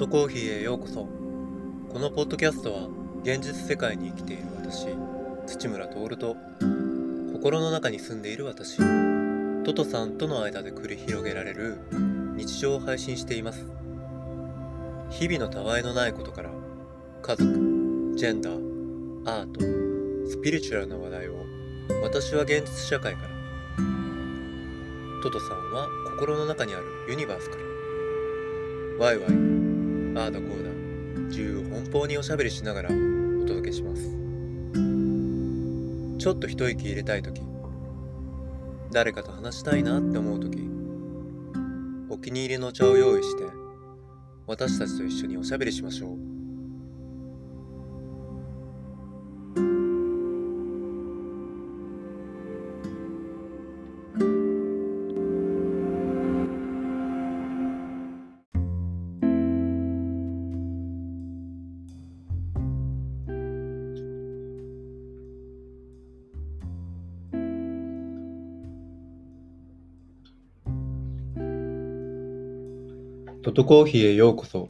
トコーヒーへようこそ。このポッドキャストは現実世界に生きている私土村徹と心の中に住んでいる私トトさんとの間で繰り広げられる日常を配信しています。日々のたわいのないことから家族ジェンダーアートスピリチュアルな話題を私は現実社会から。トトさんは心の中にあるユニバースから。ワイワイ、あーだこーだ、自由奔放におしゃべりしながらお届けします。ちょっと一息入れたい時、誰かと話したいなって思う時、お気に入りのお茶を用意して、私たちと一緒におしゃべりしましょう。トトコーヒーへようこそ。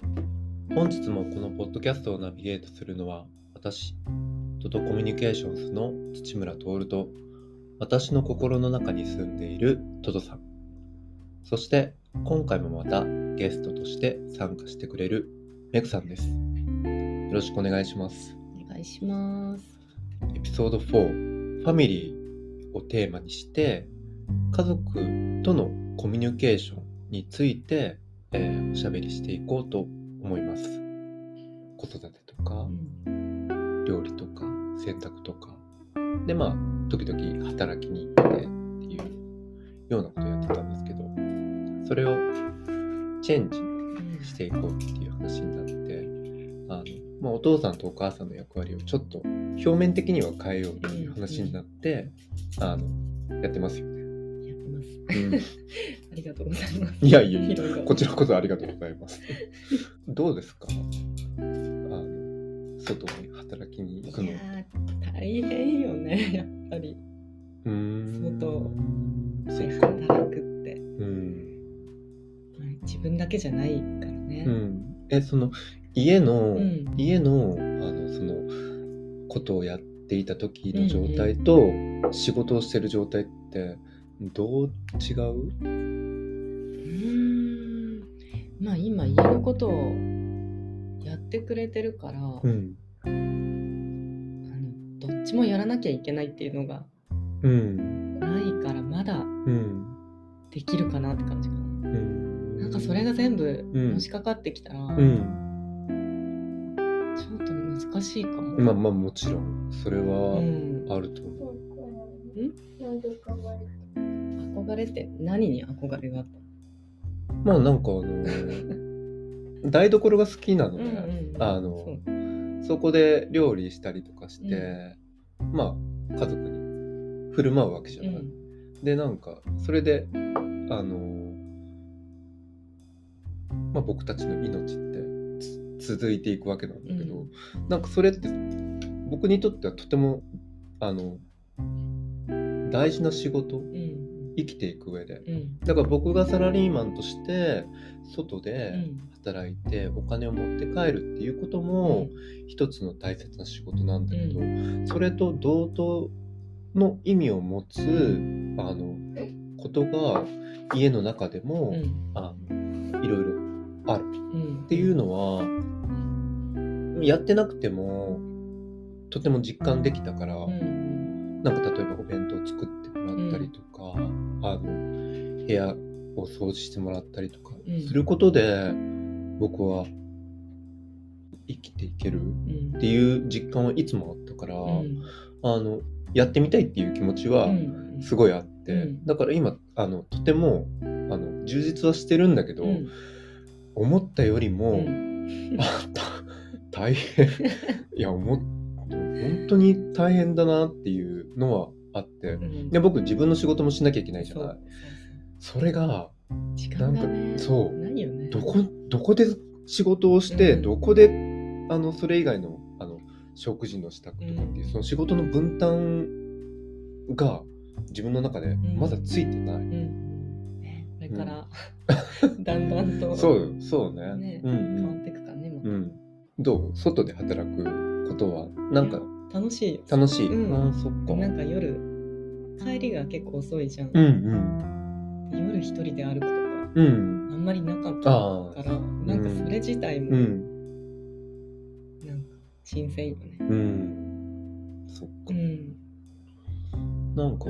本日もこのポッドキャストをナビゲートするのは私、トトコミュニケーションズの土村徹と私の心の中に住んでいるトトさん。そして今回もまたゲストとして参加してくれるメグさんです。よろしくお願いします。お願いします。エピソード4、ファミリーをテーマにして家族とのコミュニケーションについてえーおしゃべりしていこうと思います。子育てとか、料理とか、洗濯とか。で、まあ、時々働きに行ってっていうようなことをやってたんですけど、それをチェンジしていこうっていう話になって、あの、まあ、お父さんとお母さんの役割をちょっと表面的には変えようという話になって、あの、やってますよね。ありがとうございます。いやいやいやこちらこそありがとうございます。どうですか？あの外に働きに行くのいや。ー大変よね、やっぱり。うーん外そでっか。働くって。うん。自分だけじゃないからね。うん。え、その、家の、うん家の、あの、その、ことをやっていた時の状態と、仕事をしてる状態って、どう違う？うーん。まあ今家のことをやってくれてるから、うん。あのどっちもやらなきゃいけないっていうのがうん。ないからまだうん。できるかなって感じかな。うん。なんかそれが全部うんのしかかってきたら、うん。ちょっと難しいかも。まあまあもちろん、それうはん、あると思う。憧れって何に憧れがあった？まあなんかあの 台所が好きなので、あそのう。そこで料理したりとかして、まあ家族に振る舞うわけじゃない。うん。でなんかそれであのまあ僕たちの命ってつ続いていくわけなんだけど、うん。なんかそれって僕にとってはとてもあの大事な仕事うん生きていく上で。うん。だから僕がサラリーマンとして外うでん。働いてお金を持って帰るっていうことも一つの大切な仕事なんだけど、それと同等の意味を持つあのことが家の中でも、うん。あのいろいろある。うん。っていうのはやってなくてもとても実感できたから、うん。なんか例えばお弁当作ってもらったりとか、あの部屋を掃除してもらったりとかうん。することで、僕は生きていけるうん。っていう実感はいつもあったから、うん。あのやってみたいっていう気持ちはうん。すごいあって、うん。だから今あのとてもあの充実はしてるんだけど、うん。思ったよりも、うん。あた大変。いや思っ本当に大変だなっていうのはあって。うんで僕自分の仕事もしなきゃいけないじゃない。それがなんかそう。ね。どこどこで仕事をして、うん。どこであのそれ以外のあの食事の支度とかっていう、うん。その仕事の分担が自分の中でまだついてない、うんねこれから だんだんと そうそうね。ね変わっていくう。ん。どう？外で働くことは、なんか楽しいよ楽しい。うんああ、そっか。なんか夜帰りが結構遅いじゃん、うんうん。夜一人で歩くとかうん。あんまりなかった。からなんかそれ自体もうん。なんか新鮮よねうん。そっか。うんなんか、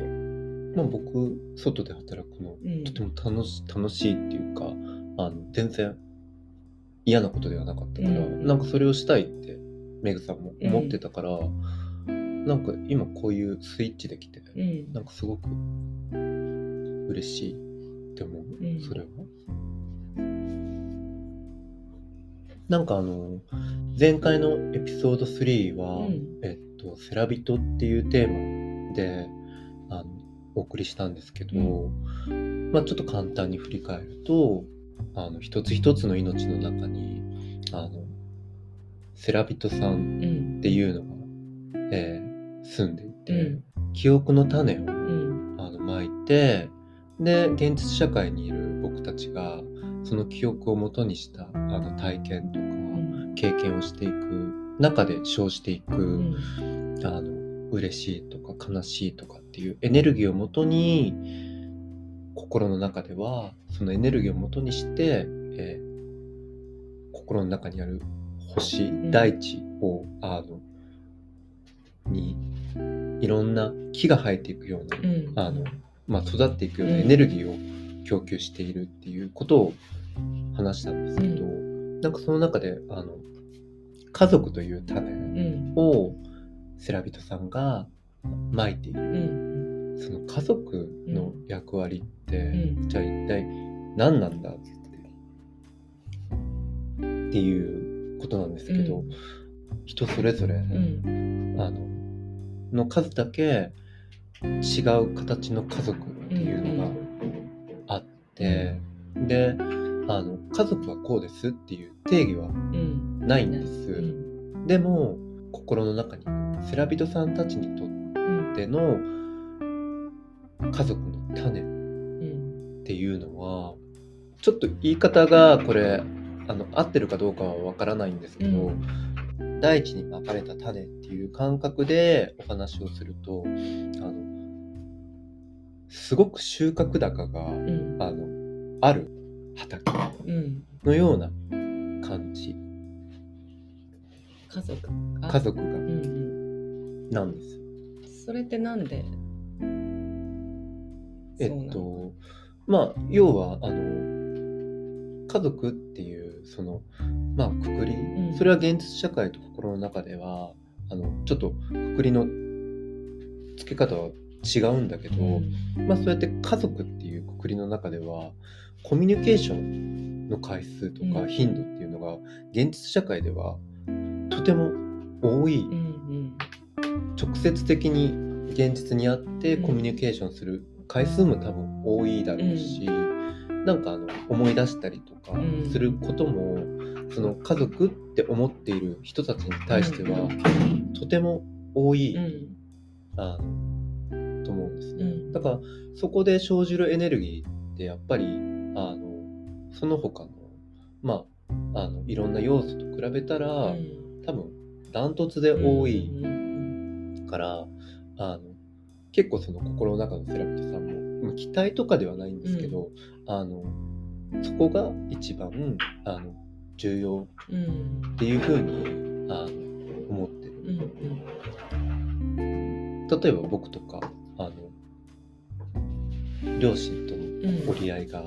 まあ僕、外で働くの、うんとても楽し楽しいっていうか、あの全然嫌なことではなかったから、うんなんかそれをしたいって、メグさんも思ってたから、なんか今こういうスイッチできて、うん。なんかすごく嬉しいって思う、うん。それは。なんかあの、前回のエピソード3は、うん。えっと、セラビトっていうテーマで、あの、お送りしたんですけど、まあちょっと簡単に振り返ると、あの、一つ一つの命の中に、あの、セラビトさんうん。っていうのが、えー住んでいて、うん。記憶の種をうん。あの巻いてで現実社会にいる僕たちがその記憶をもとにしたあの体験とかうん。経験をしていく中で生じていく、うん。あの嬉しいとか悲しいとかっていうエネルギーをもとに心の中ではそのエネルギーをもとにして、えー心の中にある星、ん。大地をあのにいろんな木が生えていくような、うん。あのまあ、育っていくようなうん。エネルギーを供給しているっていうことを話したんですけど、なんかその中であの家族という種うん。をセラビトさんがまいている、うん。その家族の役割って、うん。じゃあ一体何なんだってっていうことなんですけど、うん。人それぞれ、うん。あのの数だけ違う形の家族っていうのがあって、であの家族はこうですっていう定義はうん。ないんです、うん。でも心の中にセラビトさんたちにとっうんての家族の種っうん。ていうのはちょっと言い方がこれあの合ってるかどうかはわからないんですけど、大地にまかれた種っていう感覚でお話をするとあのすごく収穫高がうん。あのある畑うん。のような感じ。家族。が家族が。うんうん。なんです。それってなんで？えっとまあ要はあの家族っていうそのまあくくり、ん。それは現実社会と心の中ではあのちょっとくくりの付け方は違うんだけど、うん。まあそうやって家族っていうくくりの中ではコミュニケーションの回数とかうん。頻度っていうのが現実社会ではとても多い、うんうん。直接的に現実にあってうん。コミュニケーションする回数も多分多いだろうし、なんかあの思い出したりとかうん。することも、その家族って思っている人たちに対してはとても多い、うん。あのと思うんですね。うん。だからそこで生じるエネルギーってやっぱりあのその他のまああのいろんな要素と比べたら、うん。多分ダントツで多いうんから、あの結構その心の中のセラピトさんも、まあ期待とかではないんですけど、あのそこが一番あの重要うん。っていうふうにあの思ってる。うん例えば僕とかあの両親とのうん。折り合いが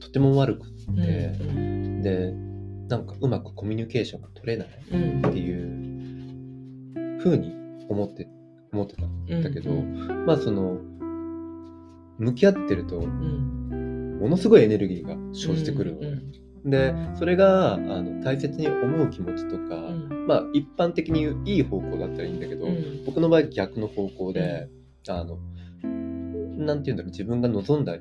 とても悪くって、うん。でなんかうまくコミュニケーションが取れないうん。っていうふうに思って思ってたんだけど、うん。まあその向き合ってるとうん。ものすごいエネルギーが生じてくるのね、うんでそれがあの大切に思う気持ちとか、うん。まあ一般的にいい方向だったらいいんだけど、うん。僕の場合逆の方向で、あのなんていうんだろう自分が望んだ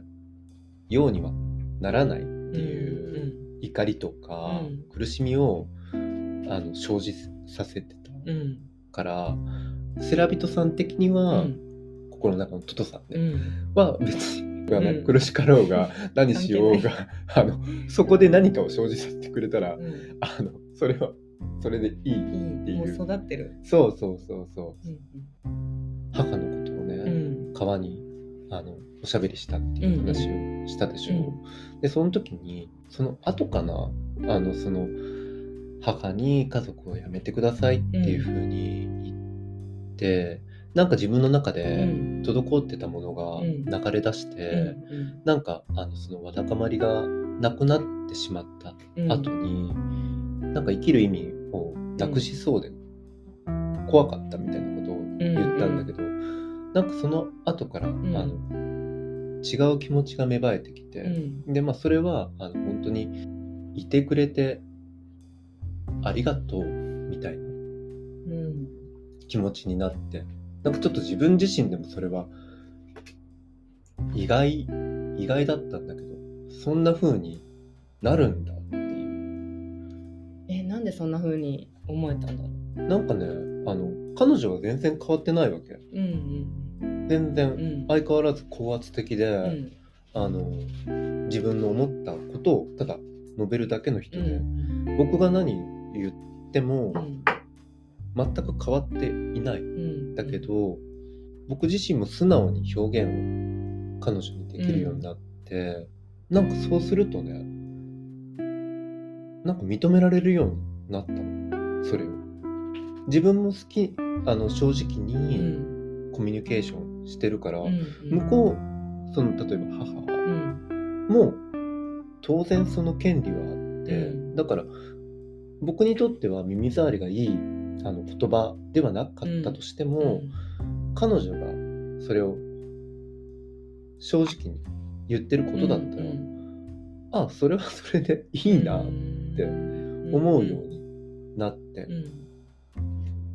ようにはならないっていう怒りとかうん。苦しみをあの生じさせてたうん。からセラビトさん的にうは、ん心の中のトトさんね、うん。は別に、がねうん。苦しかろうが 何しようが あのそこで何かを生じさせてくれたらうん。あのそれはそれでいいいっていう。いもう育ってる。そうそうそうそう。うん母のことをね、うん。川にあのおしゃべりしたっていう話をしたでしょ、うん。でその時にその後かなあのその母に家族を辞めてくださいっていうふうに言って、なんか自分の中うでん。滞ってたものがうん。流れ出しうんて、なんかあのそのわだかまりがなくなってしまったうん。後に、なんか生きる意味をなくしそうで怖かったみたいなことを言ったんだけど、なんかその後から、ん。あの違う気持ちが芽生えてきて、うん。でまあそれはあの本当にいてくれてありがとうみたいなうん。気持ちになってなんかちょっと自分自身でもそれは意外意外だったんだけどそんな風になるんだっていう。えなんでそんな風に思えたんだろう？なんかねあの彼女は全然変わってないわけ。うん全然うん。うん。相変わらず高圧的で、うん。あの自分の思ったことをただ述べるだけの人うで、ん。僕が何言ってもうん全く変わっていない。うん。だけど僕自身も素直に表現を彼女にできるようになって、なんかそうするとねなんか認められるようになったの。それを。自分も好きあの正直うにん。コミュニケーションしてるから、うん向こうその例えば母うんも当然その権利はあって、うん。だから僕にとっては耳障りがいいあの言葉ではなかったとしても、彼女がそれを正直に言ってることだったら、あそれはそれでいいなって思うようになって、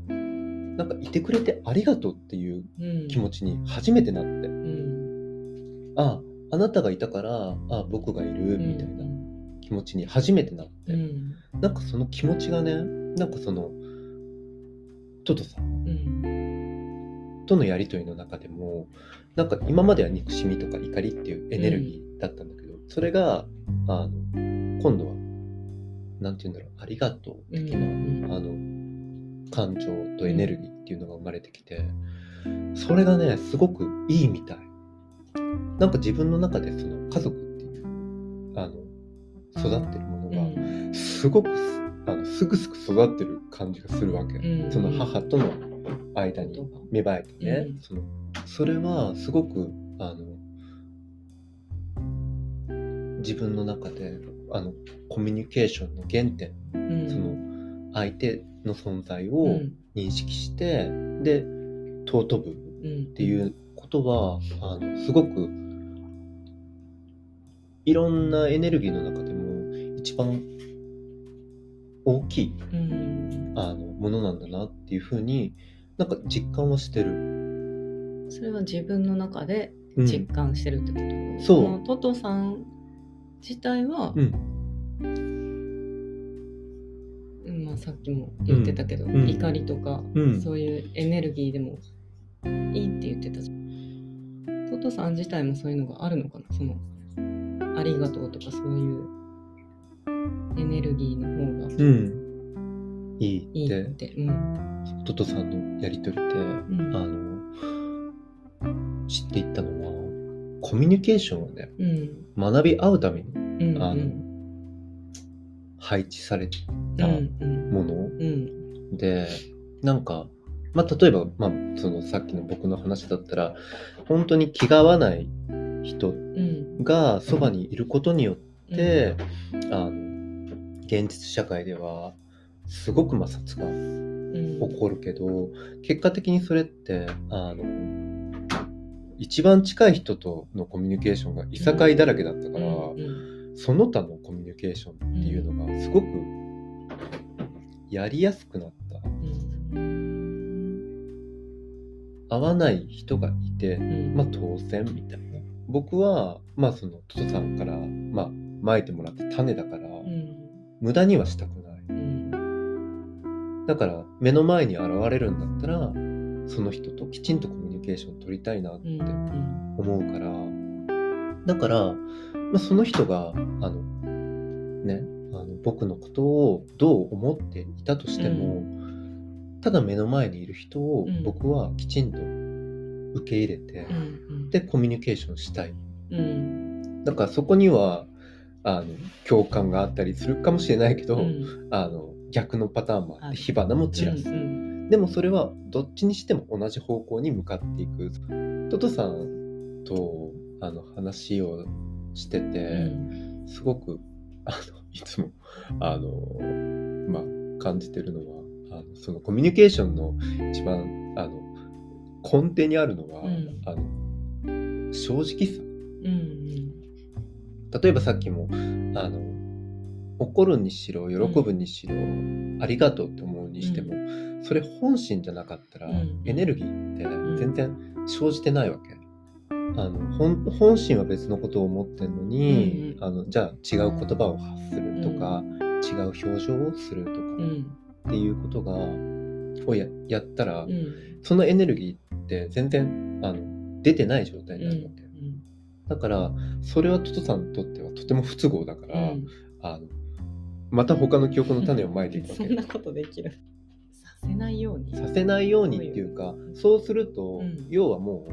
なんかいてくれてありがとうっていう気持ちに初めてなって、ああなたがいたからあ僕がいるみたいな気持ちに初めてなって、なんかその気持ちがねなんかそのトトさん。とのやり取りの中でもなんか今までは憎しみとか怒りっていうエネルギーだったんだけど、それがあの今度はなんて言うんだろうありがとう的な、あの感情とエネルギーっていうのが生まれてきて、それがねすごくいいみたい。なんか自分の中でその家族っていうあの育ってるものがすごくすあのすぐすぐ育ってる感じがするわけ、うん。その母との間に芽生えてね、うん。そのそれはすごくあの自分の中であのコミュニケーションの原点、その相手の存在を認識して、で尊ぶっていうことはあのすごくいろんなエネルギーの中でも一番大きいあのものなんだなっていうふうになんか実感はしてる。それは自分の中でうん。実感してるってこと、そう。のトトさん自体は、うん。うんまあ、さっきも言ってたけど、うん。怒りとか、うん。そういうエネルギーでもいいって言ってたじゃん。トトさん自体もそういうのがあるのかな？そのありがとうとかそういうエネルギーの方がうん、いいいいって。って、うん。トトさんのやり取りで、うん。あの知っていったのはコミュニケーションをねうん。学び合うためにうんあのうん配置されたんうん。もの、うん。でなんか、まあ、例えば、まあ、そのさっきの僕の話だったら本当に気が合わない人うん。がそばにいることによって、あの現実社会ではすごく摩擦がうん。起こるけど、結果的にそれってあの一番近い人とのコミュニケーションがいさかいだらけだったから、うん。その他のコミュニケーションっていうのがすごくやりやすくなった。うん。合わない人がいて、うん。まあ当然みたいな。僕はまあそのトトさんからまあまいてもらった種だから、うん。無駄にはしたくない。うん。だから目の前に現れるんだったらその人ときちんとコミュニケーション取りたいなってうんうん。思うから、だから、まあ、その人があのねあの僕のことをどう思っていたとしても、ただ目の前にいる人をうん。僕はきちんと受け入れて、うん。でコミュニケーションしたい。うん。だからそこにはあの共感があったりするかもしれないけど、うん。あの逆のパターンもあって火花も散らす、うんでもそれはどっちにしても同じ方向に向かっていく。トトさんとあの話をしてうて、ん。すごくあのいつもあの、まあ、感じてるのはあのそのコミュニケーションの一番あの根底にあるのは、うん。あの正直さ。うん例えばさっきもあの怒るにしろ喜ぶにしろ、ありがとうって思うにしても、それ本心じゃなかったら、うん。エネルギーって全然生じてないわけ。あの本本心は別のことを思ってるのに、うん。あのじゃあ違う言葉を発するとか、違う表情をするとかうん。っていうことがをややったら、うん。そのエネルギーって全然あの出てない状態になるわけ。だからそれはトトさんにとってはとても不都合だから、うん。あのまた他の記憶の種をまいていくわけ。そんなことできる。させないように。させないようにっていうかそうすると、うん。要はも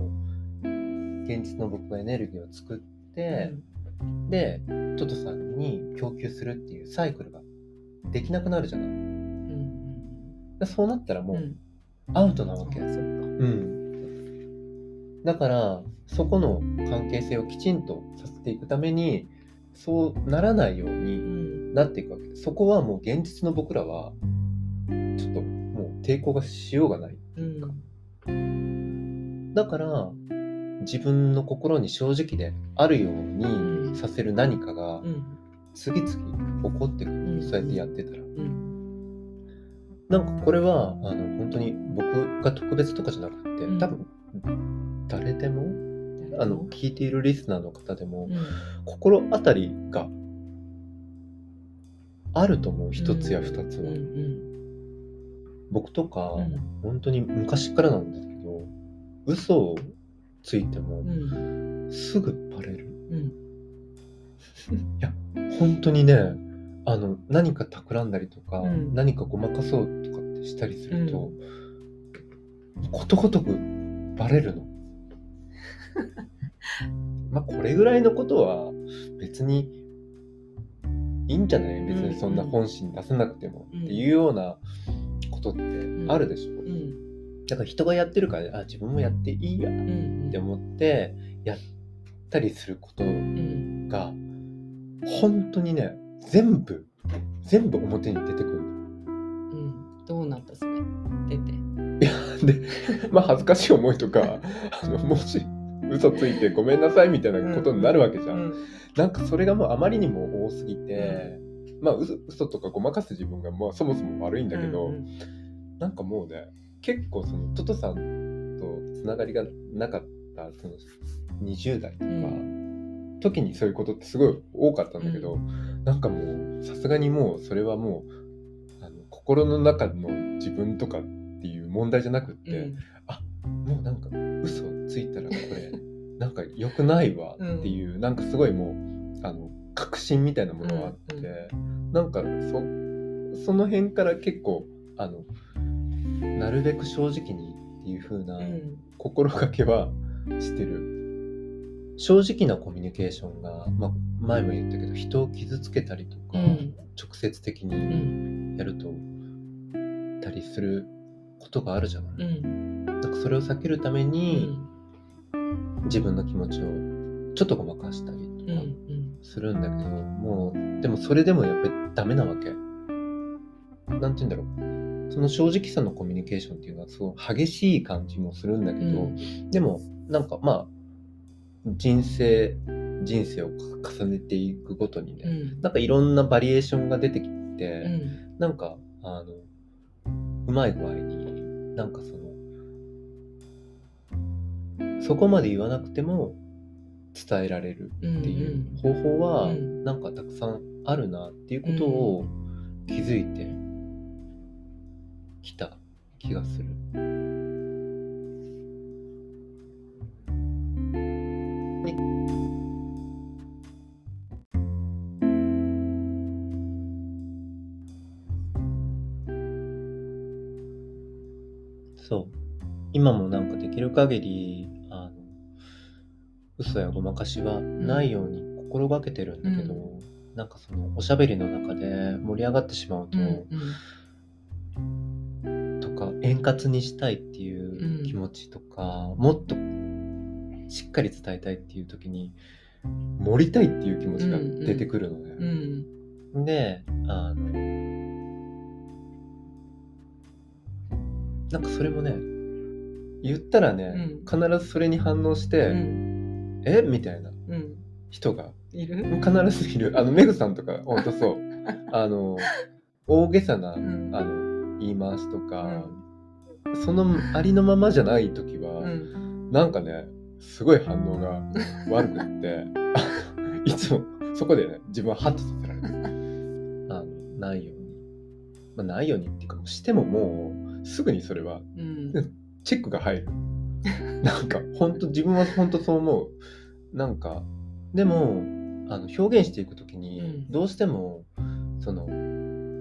う現実の僕がエネルギーを作って、でトトさんに供給するっていうサイクルができなくなるじゃない。うんでそうなったらもううん。アウトなわけ、あそっか。うん、だからそこの関係性をきちんとさせていくためにそうならないよううにん。なっていくわけ。そこはもう現実の僕らはちょっともう抵抗がしようがない。うん。だから自分の心に正直であるよううんにさせる何かがうん。次々起こってくる、うんそうやってやってたら。うん。なんかこれはあの本当に僕が特別とかじゃなくて、うん。多分誰でもあの聞いているリスナーの方でも、うん。心当たりがあると思う一つや二つは、うん僕とか、うん。本当に昔からなんですけど嘘をついてもうん。すぐバレる、うん。いや本当にねあの何か企んだりとか、うん。何かごまかそうとかってしたりすると、ことごとくバレるの。まあこれぐらいのことは別にいいんじゃない？別にそんな本心出さなくても、うん。っていうようなことってあるでしょ、うん。だから人がやってるからあ自分もやっていいやっうんて思ってやったりすることうんが本当にね全部全部表に出てくるの。うん。どうなったそれ？出て。でまあ恥ずかしい思いとかあのもし嘘ついてごめんなさいみたいなことになるわけじゃん、うん。なんかそれがもうあまりにも多すぎて、まあ嘘嘘とかごまかす自分がまあそもそも悪いんだけど、うんなんかもうね結構そのトトさんとつながりがなかったその20代とか、う時にそういうことってすごい多かったんだけど、なんかもうさすがにもうそれはもうあの心の中の自分とかっていう問題じゃなくって、もうなんか嘘ついたらこれなんか良くないわっていう、なんかすごいもうあの確信みたいなものがあって、なんかそその辺から結構あのなるべく正直にっていう風なうん。心がけはしてる。正直なコミュニケーションが、まあ、前も言ったけど人を傷つけたりとか、うん。直接的うにん。やるとたりすることがあるじゃない。うん。なんかそれを避けるためうに、ん自分の気持ちをちょっとごまかしたりとかうんするんだけど、もうでもそれでもやっぱりダメなわけ。なんて言うんだろう。その正直さのコミュニケーションっていうのはすごい激しい感じもするんだけど、でもなんかまあ人生人生を重ねていくごとにね、うん。なんかいろんなバリエーションが出てきて、うん。なんかあのうまい具合になんかそのそこまで言わなくても伝えられるっていう方法はなんかたくさんあるなっていうことを気づいてきた気がする。そう。今もなんかできる限り嘘やごまかしはないように心がけてるんだけど、うなんかそのおしゃべりの中で盛り上がってしまうと、とか円滑にしたいっていう気持ちとか、もっとしっかり伝えたいっていう時に盛りたいっていう気持ちが出てくるのね。うん。であのなんかそれもね言ったらね、うん。必ずそれに反応して、うんえ？みたいな。うん。人が。いる？必ずいる。あのメグさんとかほんとそう。あの大げさな、うん。あの言い回しとか、そのありのままじゃない時は、うん。なんかねすごい反応が悪くって いつもそこでね自分はハッとさせられる。あのないように、まあ、ないようにっていうかしてももうすぐにそれはうん。チェックが入る。なんか本当自分は本当そう思うなんかでもあの表現していく時にうん。どうしてもその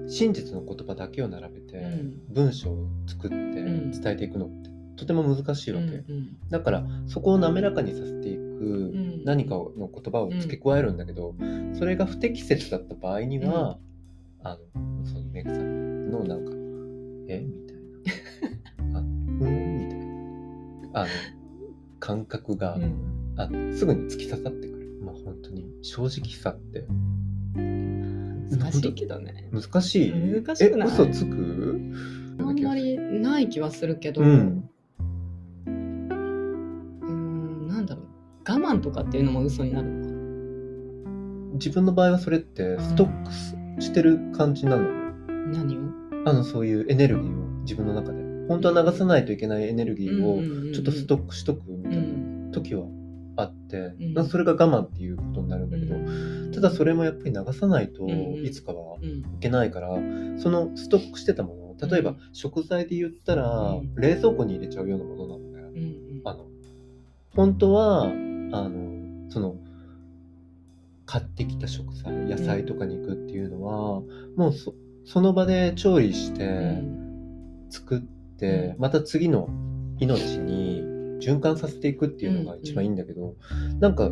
真実の言葉だけを並べてうん。文章を作ってん。伝えていくのってとても難しいわけ、うんだからそこを滑らかにさせていくん。何かの言葉を付け加えるんだけど、それが不適切だった場合には、あのそのメグさんのなんか「え？みたいな「あうん」みたいな。あの感覚が、うんあのすぐに突き刺さってくる。まあ本当に。正直さって。難しいけどね。難しい。難しくない？え嘘つく？あんまりない気はするけど、うん。うーんなんだろう。我慢とかっていうのも嘘になるのかな？自分の場合はそれってストックすしてる感じなの？よ何を？あのそういうエネルギーを。自分の中で。本当は流さないといけないエネルギーをちょっとストックしとくみたいな時はあって、ん。なんかそれが我慢っていうことになるんだけど、ただそれもやっぱり流さないとうんうん。いつかはうん。いけないから、そのストックしてたもの例えばうん。食材で言ったら、うん。冷蔵庫に入れちゃうようなものなので、うんうん。あの本当はあのその買ってきた食材野菜とか肉っていうのは、もうそその場で調理して、うん。作って、うん。また次の命に循環させていくっていうのが一番いいんだけど、なんか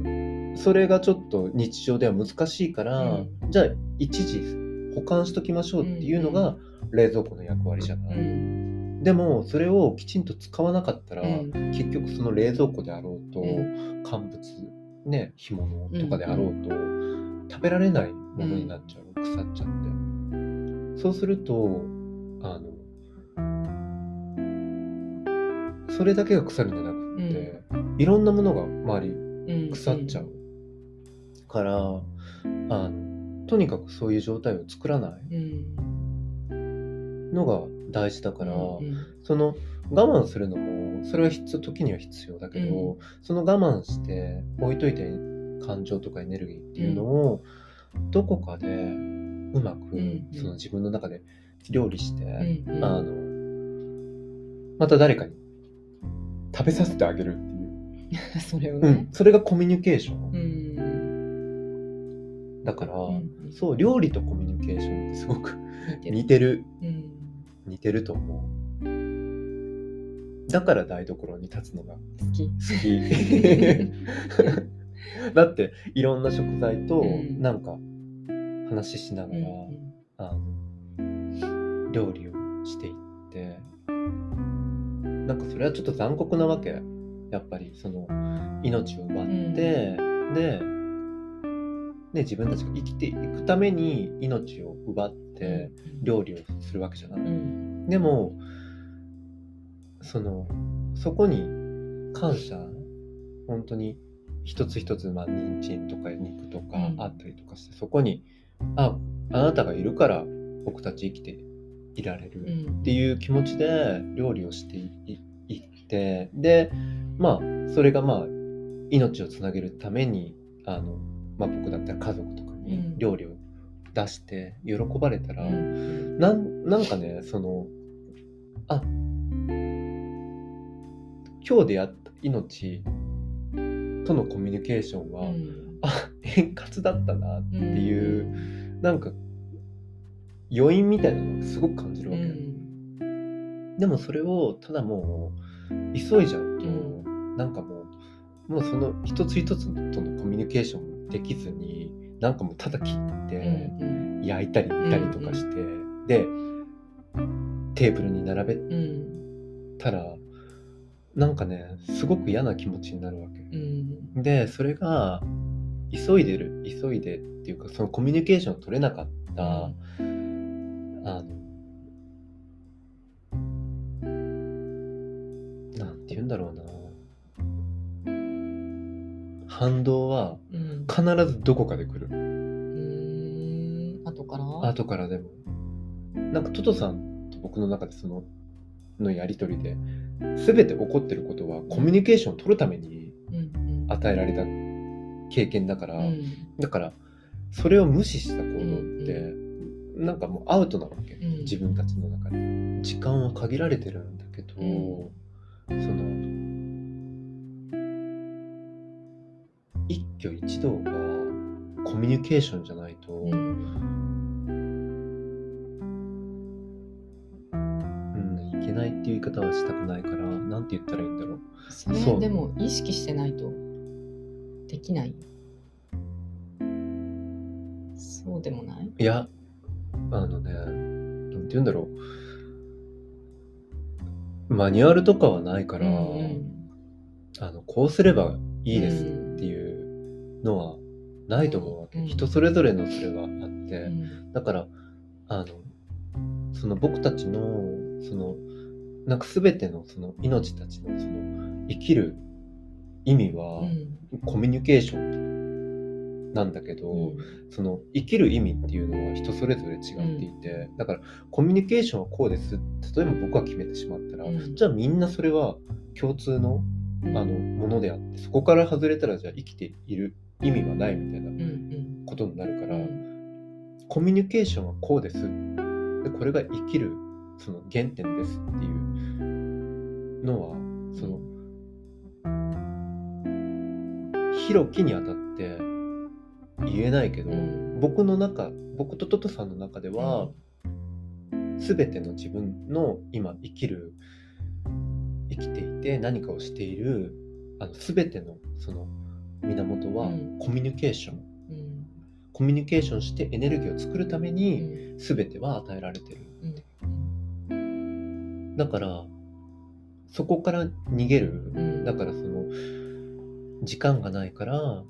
それがちょっと日常では難しいから、うじゃあ一時保管しときましょうっていうのが冷蔵庫の役割じゃない、うんでもそれをきちんと使わなかったら、うん。結局その冷蔵庫であろうと、う乾物ね干物とかであろうと、食べられないものになっちゃう、腐っちゃって。そうするとあのそれだけが腐るんじゃなくて、いろんなものが周りうん。腐っちゃう、からあのとにかくそういう状態を作らないうん。のが大事だから、うんその我慢するのもそれは必要時には必要だけど、うその我慢して置いといて感情とかエネルギーっていうのをどこかでうまくん。その自分の中で料理して、うん。うん。あのまた誰かに食べさせてあげるっていう、それをね。うん、それがコミュニケーショうン、ん。だから、うん。そう料理とコミュニケーションってすごく似てる。似てる。と思う。だから台所に立つのが好き。好き。だっていろんな食材とうん。なんか話ししながら、うん。あの料理をしていってなんかそれはちょっと残酷なわけ。やっぱりその命を奪って、でね、自分たちが生きていくために命を奪って料理をするわけじゃない、うん。でもそのそこに感謝本当に一つ一つまあ人参とか肉とかうん。あったりとかして、そこにああなたがいるから僕たち生きていられるうん。っていう気持ちで料理をしていってでまあそれがまあ命をつなげるためにあの、まあ、僕だったら家族とかにうん。料理を出して喜ばれたら、うん。なんなんかねそのあ今日出会った命とのコミュニケーションは、うん。あ円滑だったなっていう、なんか余韻みたいなのをすごく感じるわけ、うん。でもそれをただもう急いじゃうと、うなんかもうもうその一つ一つとのコミュニケーションもできずになんかもうただ切って、うん焼いたり煮たりとかして、でテーブルに並べうんうんたらなんかねすごく嫌な気持ちになるわけ。うん。でそれが急いでる急いでっていうかそのコミュニケーションを取れなかった、あのなんて言うんだろうな。反動はうん。必ずどこかで来る。うん。後から？後からでも。なんかトトさんと僕の中でそののやり取りで全て起こってることはコミュニケーションを取るためにうん与えられた経験だから、うん。だからそれを無視した行動って、なんかもうアウトなわけ、うん。自分たちの中で。時間は限られてるんだけど、うその一挙一動がコミュニケーションじゃないと、ううんんいけないっていう言い方はしたくないからなんて言ったらいいんだろう。それそう。でも意識してないとできない。そうでもない？いやあのねなんて言うんだろう。マニュアルとかはないから、うんあのこうすればいいですっていうのはないと思うわけ、うん。人それぞれのそれはあって、うん。だからあのその僕たちのそのなんか全てのその命たちのその生きる意味はうん。コミュニケーションなんだけど、うんその生きる意味っていうのは人それぞれ違っていて、だからコミュニケーションはこうです。例えば僕が決めてしまったら、うん。じゃあみんなそれは共通のあのものであってそこから外れたらじゃあ生きている意味はないみたいなことになるから、うん。コミュニケーションはこうです。でこれが生きるその原点ですっていうのはその広きにあたって言えないけど、うん。僕の中僕とトトさんの中では、全ての自分の今生きる生きていて何かをしているあの全てのその源はうん。コミュニケーション、うん。コミュニケーションしてエネルギーを作るためうにん。全ては与えられてる。うん。だからそこから逃げる。うん。だからその時間がないから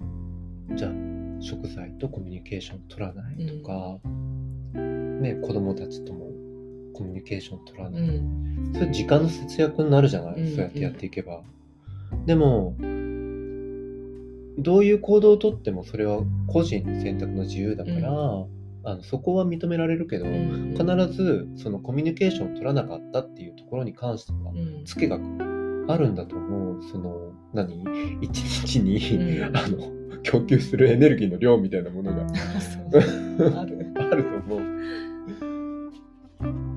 じゃあ食材とコミュニケーション取らないとか、ね子供たちともコミュニケーション取らうない、ん。それ時間の節約になるじゃない、うんそうやってやっていけば。でも、どういう行動をとってもそれは個人の選択の自由だから、あのそこは認められるけど、うん必ずそのコミュニケーションを取らなかったっていうところに関しては、うん。ツケがあるんだと思う。その、何？一日に、うん。あの、供給するエネルギーの量みたいなものが。ある。あると思う。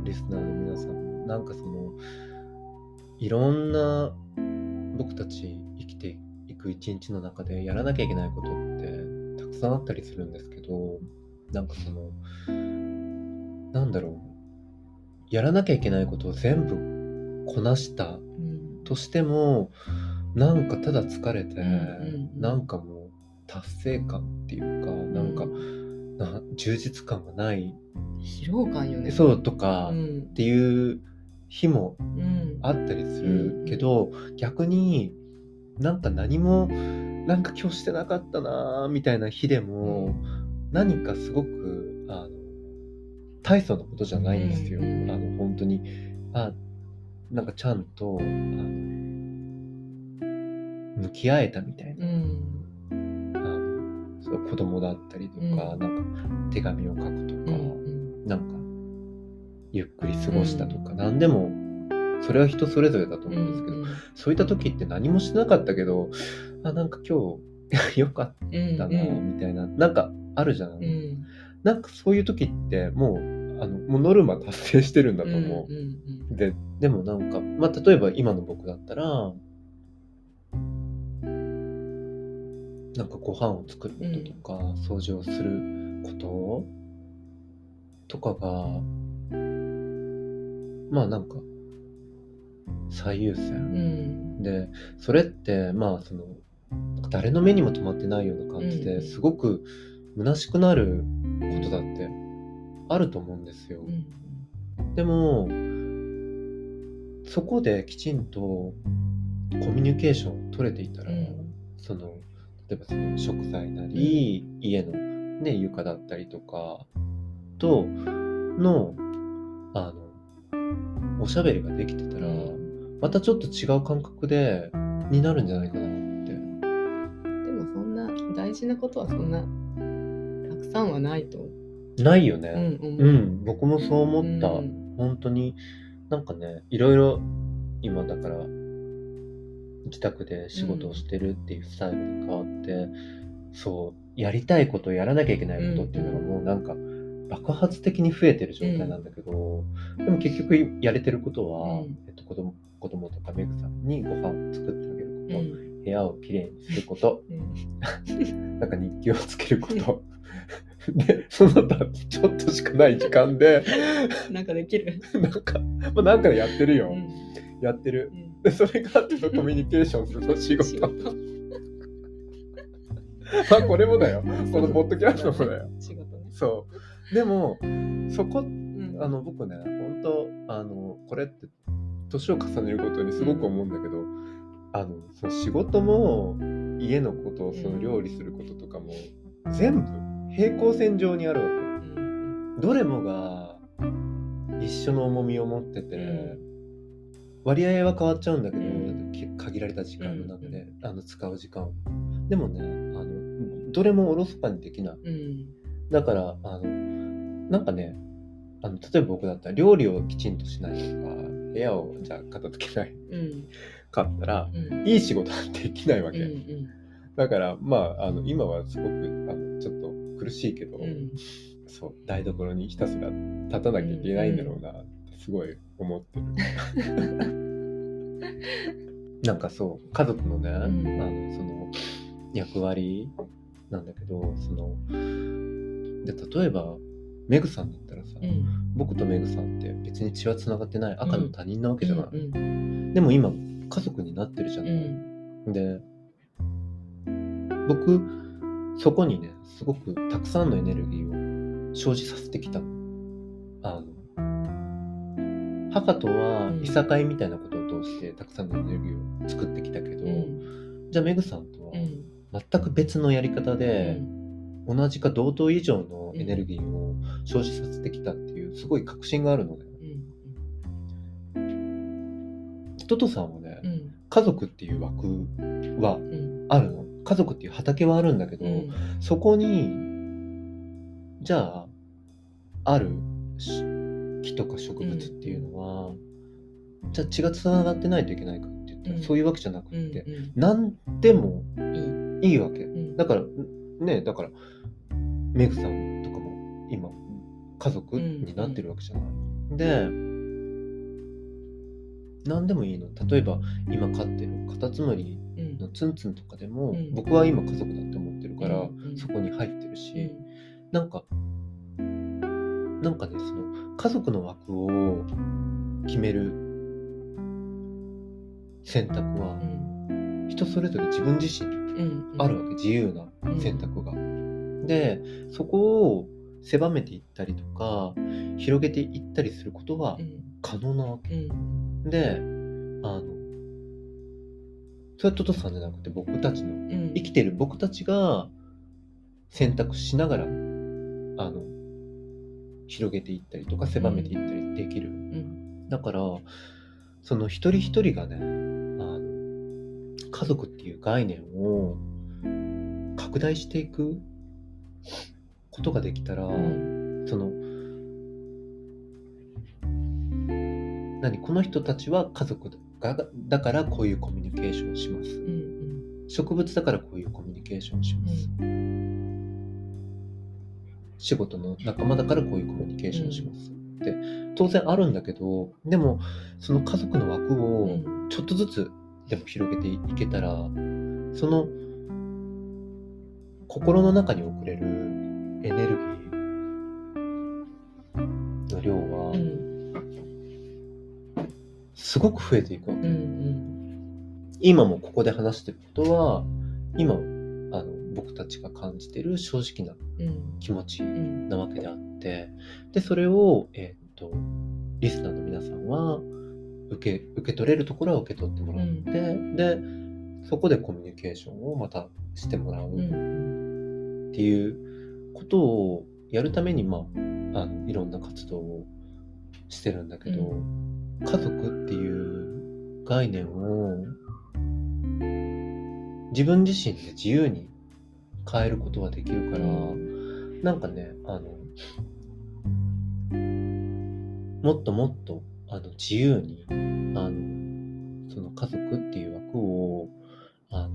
リスナーの皆さんも、なんかその、いろんな僕たち生きていく一日の中でやらなきゃいけないことってたくさんあったりするんですけど、なんかその、なんだろう、やらなきゃいけないことを全部こなしたうんとしても、なんかただ疲れて、うんうんうん。なんかもう達成感っていうか、なんか、な充実感がない。疲労感よね。そうとかっうん。ていう日もうん。あったりするけど、逆になんか何もなんか今日してなかったなーみたいな日でも、何かすごくあの大層なことじゃないんですよ、うんあの本当に。あなんかちゃんとあの向き合えたみたいな子供だったりとか、うん。なんか手紙を書くとか、うんなんかゆっくり過ごしたとか、何でもそれは人それぞれだと思うんですけど、そういった時って何もしてなかったけどあなんか今日 よかったなみたいな、なんかあるじゃん、うん。なんかそういう時ってもうあのもうノルマ達成してるんだと思う、ででもなんか、まあ、例えば今の僕だったらなんかご飯を作ることとか、掃除をすること？とかがまあなんか最優う先、ん。でそれってまあその誰の目にも留まってないような感じですごく虚しくなることだってあると思うんですよ。うん。でもそこできちんとコミュニケーションを取れていたら、うん。その例えばその食材なり、家の、ね、床だったりとかとのあのおしゃべりができてたら、またちょっと違う感覚でになるんじゃないかなって。でもそんな大事なことはそんなたくさんはないとないよね。うんううんん、僕もそう思った。うん本当になんかねいろいろ今だから自宅で仕事をしてるっていうスタイルに変わって、そうやりたいことやらなきゃいけないことっていうのがもうなんか爆発的に増えてる状態なんだけど、でも結局やれてることは、うんえっと、子供子供とかメグさんにご飯作ってあげること、うん部屋をきれいにすること うん なんか日記をつけること でその他ちょっとしかない時間でなんかできる。なんか、まあ、なんかやってるよ。うんやってる。うんで、それがあってのコミュニケーションするの仕仕事。事まあ、これもだよ。このポッドキャストもだよ。仕事ね。そう。でも、そこ、うんあの、僕ね、本当あの、これって、年を重ねるごとにすごく思うんだけど、あの、その仕事も、家のことを、その料理することとかも、全部、平行線上にあるわけよ。うんどれもが一緒の重みを持ってて、割合は変わっちゃうんだけど、限られた時間の中で、あの使う時間をでもねあのどれもおろそかにできない。うん。だからあのなんかねあの例えば僕だったら料理をきちんとしないとか部屋をじゃあ片付けない。うん。かったらうん。いい仕事はできないわけ、うん。だからまああの今はすごくあのちょっと苦しいけど、うん。そう台所にひたすら立たなきゃいけないんだろうなってすごい思ってる。なんかそう家族のね、ん。あのその役割なんだけどそので例えばメグさんだったらさ、うん。僕とメグさんって別に血はつながってない赤の他人なわけじゃない、うんでも今家族になってるじゃうない、ん。で僕そこにねすごくたくさんのエネルギーを生じさせてきた。のあの母とはうん。いさかいみたいなことを通してたくさんのエネルギーを作ってきたけど、うん。じゃあメグさんとはうん。全く別のやり方で、うん。同じか同等以上のエネルギーを生じさせてきたっていうすごい確信があるのね。トトさんはね、うん。家族っていう枠はうん。あるの？家族っていう畑はあるんだけど、うん。そこにじゃああるし木とか植物っていうのは、じゃあ血がつながってないといけないかって言ったら、うん。そういうわけじゃなくうんって、何でもうんいいわけ。うん。だからねだからメグさんとかも今家族になってるわけじゃない、で何でもいいの。例えば今飼ってるカタツムリうん。のツンツンとかでも、うん。僕は今家族だって思ってるから、うん。そこに入ってるし、うん。なんかなんかねその家族の枠を決める選択はうん。人それぞれ自分自身うんあるわけ自由な選択が。でそこを狭めていったりとか広げていったりすることはうん。可能なわけ。うん。であのそれはトトさんじゃなくて僕たちのうん。生きてる僕たちが選択しながらあの広げていったりとか狭めていったりできる。うん。だからその一人一人がねあの家族っていう概念を拡大していくことができたら、うん。その何この人たちは家族がだからこういうコミュニケーションをします。うん植物だからこういうコミュニケーションをします、仕事の仲間だからこういうコミュニケーションをします、って当然あるんだけどでもその家族の枠うをん。ちょっとずつでも広げていけたらその心の中に送れるエネルギーの量はうんすごく増えていくわけ、うんうん。今もここで話してることは今僕たちが感じてる正直なうん。気持ちうん。なわけであってでそれを、えーっとリスナーの皆さんは受け受け取れるところは受け取ってもらって、でそこでコミュニケーションをまたしてもらううん。うんっていうことをやるために、まあ、あのいろんな活動をしてるんだけど、家族っていう概念を自分自身で自由に変えることができるから、うなんかねあのもっともっとあの自由にあのその家族っていう枠をあ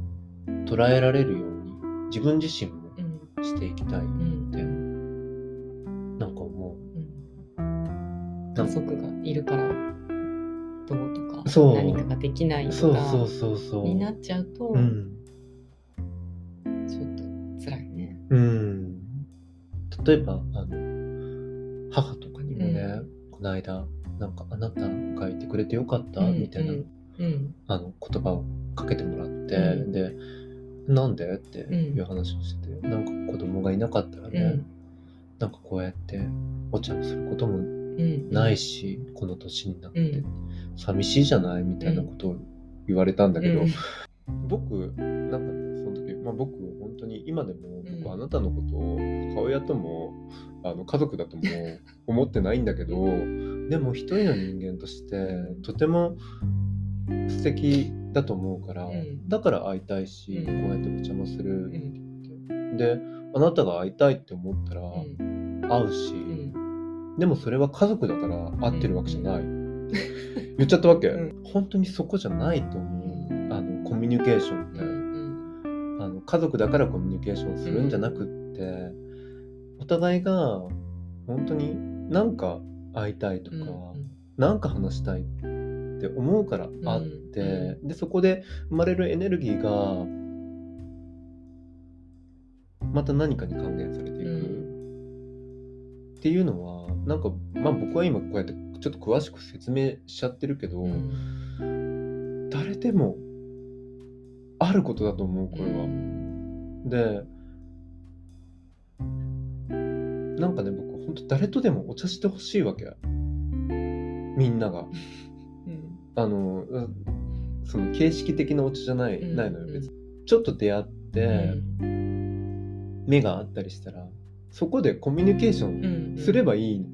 の捉えられるように自分自身もうんしていきたいっうんてなんか思うん家族がいるからどうとかそう何かができなう。いとかそうそうそうそう。になっちゃうと、うん。例えば、あの、母とかにもね、この間、なんかあなたがいてくれてよかった、みたいな、うん。あの言葉をかけてもらって、うん。で、なんで？っていう話をしてて、なんか子供がいなかったらね、うん。なんかこうやってお茶をすることもうん。ないし、この年になって、うん。寂しいじゃない？みたいなことを言われたんだけど、うん。僕なんかねその時、まあ、僕本当に今でもなたのことを母親ともあの家族だとも 思ってないんだけどでも一人の人間としてとても素敵だと思うから、うん。だから会いたいし、うん。こうやってお茶もするう、ん。であなたが会いたいって思ったらうん。会うし、うん。でもそれは家族だから会ってるわけじゃない、って言っちゃったわけ、う本当にそこじゃないと思う。あのコミュニケーションって、家族だからコミュニケーションするんじゃなくって、お互いが本当になんか会いたいとか、なんか話したいって思うから会って、でそこで生まれるエネルギーがまた何かに還元されていく、うん。っていうのはなんかまあ僕は今こうやってちょっと詳しく説明しちゃってるけど、うん。誰でもあることだと思うこれは。でなんかね僕本当誰とでもお茶してほしいわけ。みんなが。うん。あのうんその形式的なお茶じゃない,、うん。ないのよ別に。ちょっと出会って、目があったりしたらそこでコミュニケーションうん。すればいい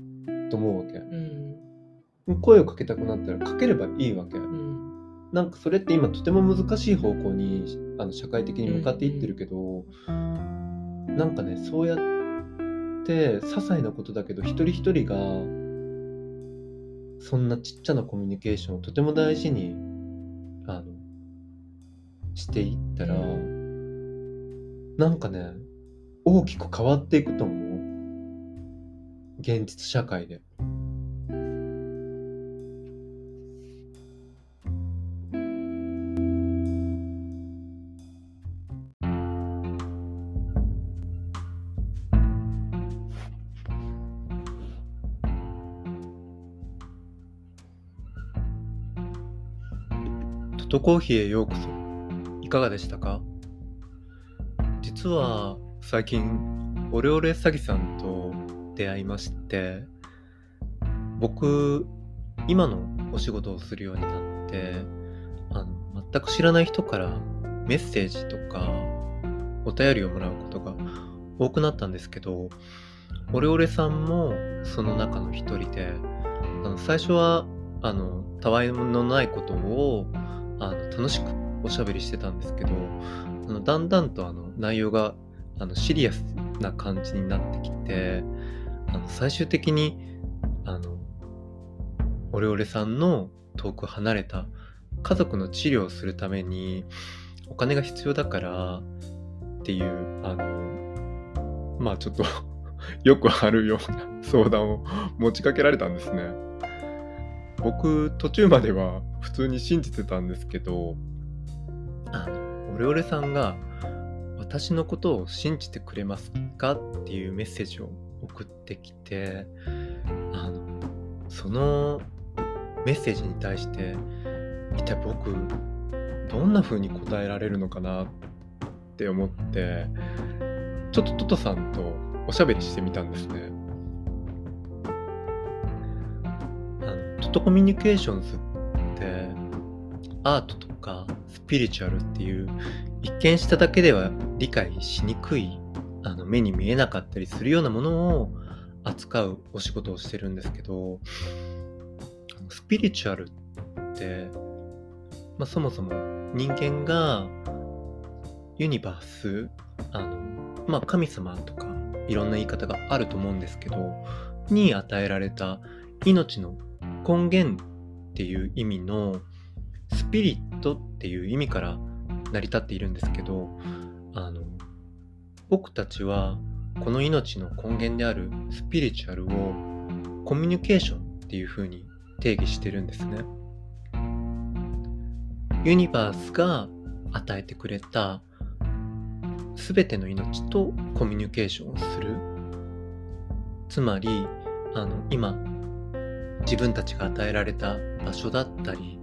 と思うわけ、うん。声をかけたくなったらかければいいわけ、うんなんかそれって今とても難しい方向にあの社会的に向かっていってるけど、なんかねそうやって些細なことだけど一人一人がそんなちっちゃなコミュニケーションをとても大事にあのしていったら、なんかね大きく変わっていくと思う現実社会で。トコーヒーへようこそ。いかがでしたか？実は最近オレオレ詐欺さんと出会いまして僕今のお仕事をするようになってあの全く知らない人からメッセージとかお便りをもらうことが多くなったんですけどオレオレさんもその中の一人であの最初はあのたわいのないことをあの楽しくおしゃべりしてたんですけどあのだんだんとあの内容があのシリアスな感じになってきてあの最終的にあのオレオレさんの遠く離れた家族の治療をするためにお金が必要だからっていうあのまあちょっと よくあるような相談を持ちかけられたんですね。僕途中までは普通に信じてたんですけどあのオレオレさんが「私のことを信じてくれますか?」っていうメッセージを送ってきてあのそのメッセージに対して一体僕どんな風に答えられるのかな？って思ってちょっとトトさんとおしゃべりしてみたんですね。あのトトコミュニケーションズってアートとかスピリチュアルっていう一見しただけでは理解しにくいあの目に見えなかったりするようなものを扱うお仕事をしてるんですけどスピリチュアルって、まあ、そもそも人間がユニバースあの、まあ、神様とかいろんな言い方があると思うんですけどに与えられた命の根源っていう意味のスピリットっていう意味から成り立っているんですけどあの僕たちはこの命の根源であるスピリチュアルをコミュニケーションっていう風に定義してるんですね。ユニバースが与えてくれた全ての命とコミュニケーションをする。つまりあの今自分たちが与えられた場所だったり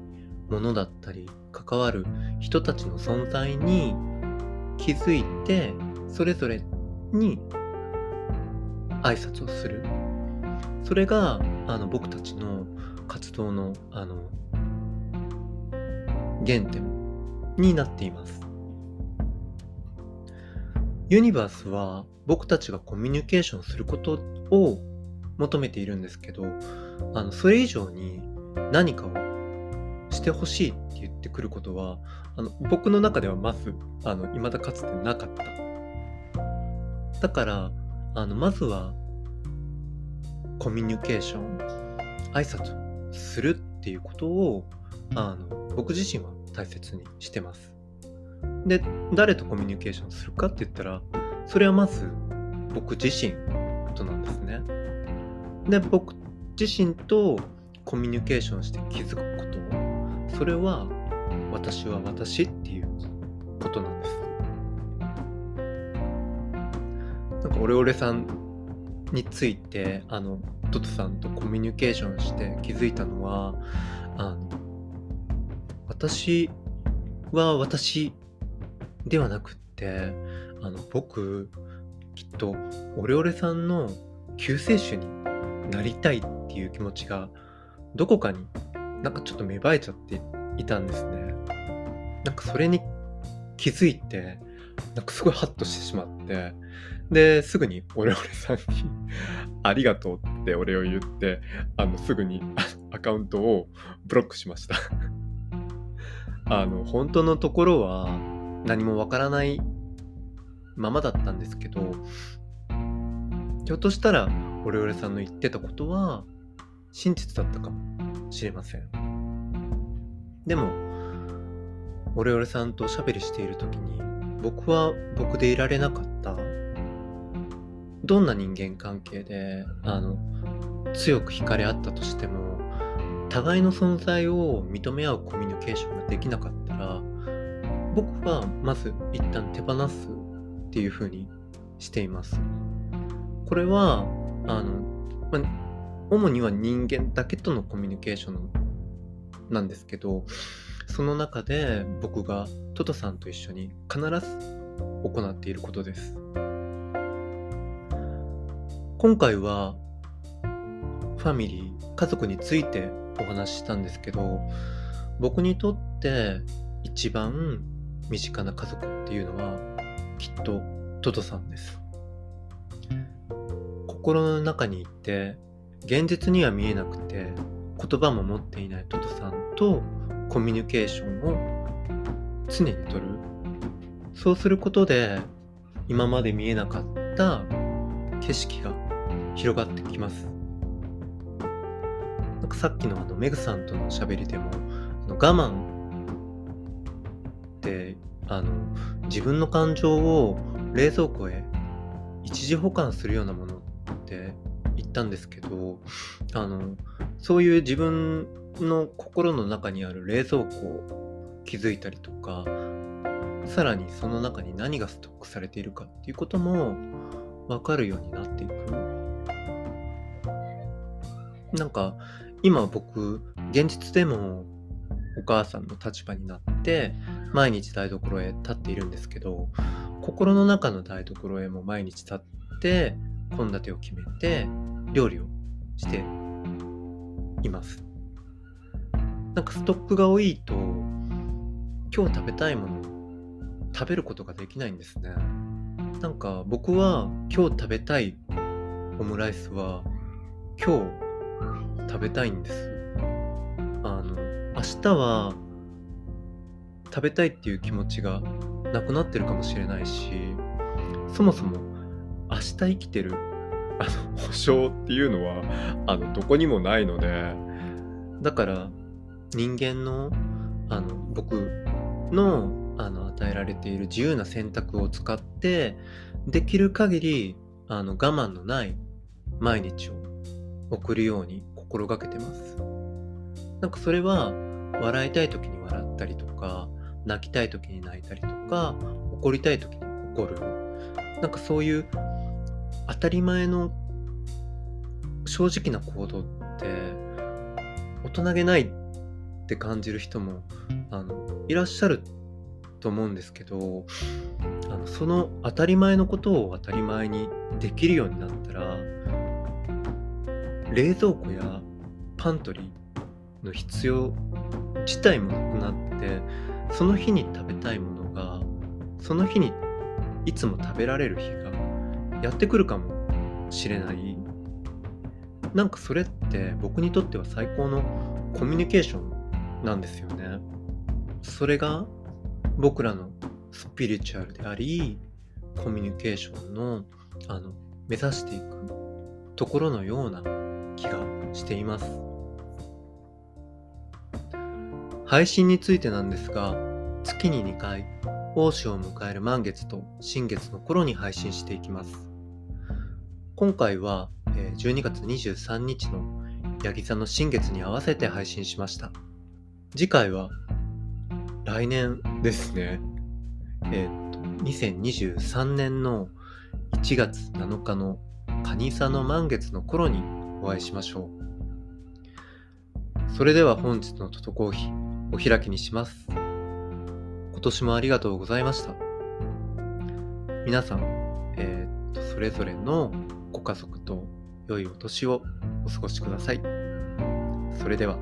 物だったり関わる人たちの存在に気づいてそれぞれに挨拶をする。それがあの僕たちの活動のあの原点になっています。ユニバースは僕たちがコミュニケーションすることを求めているんですけどあのそれ以上に何かをしてほしいって言ってくることはあの僕の中ではまずあの未だかつてなかった。だからあのまずはコミュニケーション挨拶するっていうことをあの僕自身は大切にしてます。で誰とコミュニケーションするかって言ったらそれはまず僕自身となんですね。で僕自身とコミュニケーションして気づくことそれは私は私っていうことなんです。なんかオレオレさんについてあのトトさんとコミュニケーションして気づいたのはあの私は私ではなくってあの僕きっとオレオレさんの救世主になりたいっていう気持ちがどこかになんかちょっと芽生えちゃっていたんですね。なんかそれに気づいてなんかすごいハッとしてしまってですぐにオレオレさんにありがとうってお礼を言ってあのすぐにアカウントをブロックしました。あの本当のところは何もわからないままだったんですけどひょっとしたらオレオレさんの言ってたことは真実だったかもしれません。でもオレオレさんとおしゃべりしている時に僕は僕でいられなかったどんな人間関係であの強く惹かれ合ったとしても互いの存在を認め合うコミュニケーションができなかったら僕はまず一旦手放すっていう風にしています。これはあの、まあ、主には人間だけとのコミュニケーションなんですけどその中で僕がトトさんと一緒に必ず行っていることです。今回はファミリー家族についてお話ししたんですけど僕にとって一番身近な家族っていうのはきっとトトさんです。心の中にいて現実には見えなくて言葉も持っていないトトさんとコミュニケーションを常にとる。そうすることで今まで見えなかった景色が広がってきます。なんかさっきのあのメグさんとのしゃべりでもあの我慢ってあの自分の感情を冷蔵庫へ一時保管するようなものってったんですけどあのそういう自分の心の中にある冷蔵庫を気づいたりとかさらにその中に何がストックされているかっていうことも分かるようになっていく。なんか今僕現実でもお母さんの立場になって毎日台所へ立っているんですけど心の中の台所へも毎日立って献立を決めて料理をしています。なんかストックが多いと今日食べたいものを食べることができないんですね。なんか僕は今日食べたいオムライスは今日食べたいんです。あの明日は食べたいっていう気持ちがなくなってるかもしれないしそもそも明日生きてるあの保証っていうのはあのどこにもないので。だから人間のあの僕のあの与えられている自由な選択を使ってできる限りあの我慢のない毎日を送るように心がけてます。なんかそれは笑いたい時に笑ったりとか泣きたい時に泣いたりとか怒りたい時に怒る。なんかそういう当たり前の正直な行動って大人げないって感じる人もあのいらっしゃると思うんですけどあのその当たり前のことを当たり前にできるようになったら冷蔵庫やパントリーの必要自体もなくなってその日に食べたいものがその日にいつも食べられる日がやってくるかもしれない。なんかそれって僕にとっては最高のコミュニケーションなんですよね。それが僕らのスピリチュアルでありコミュニケーションのあの目指していくところのような気がしています。配信についてなんですが月に2回大潮を迎える満月と新月の頃に配信していきます。今回は12月23日のヤギ座の新月に合わせて配信しました次回は来年ですねえー、っと2023年の1月7日の蟹座の満月の頃にお会いしましょうそれでは本日のトトコーヒーお開きにします。今年もありがとうございました。皆さん、えー、っと、それぞれの家族と良いお年をお過ごしください。それでは。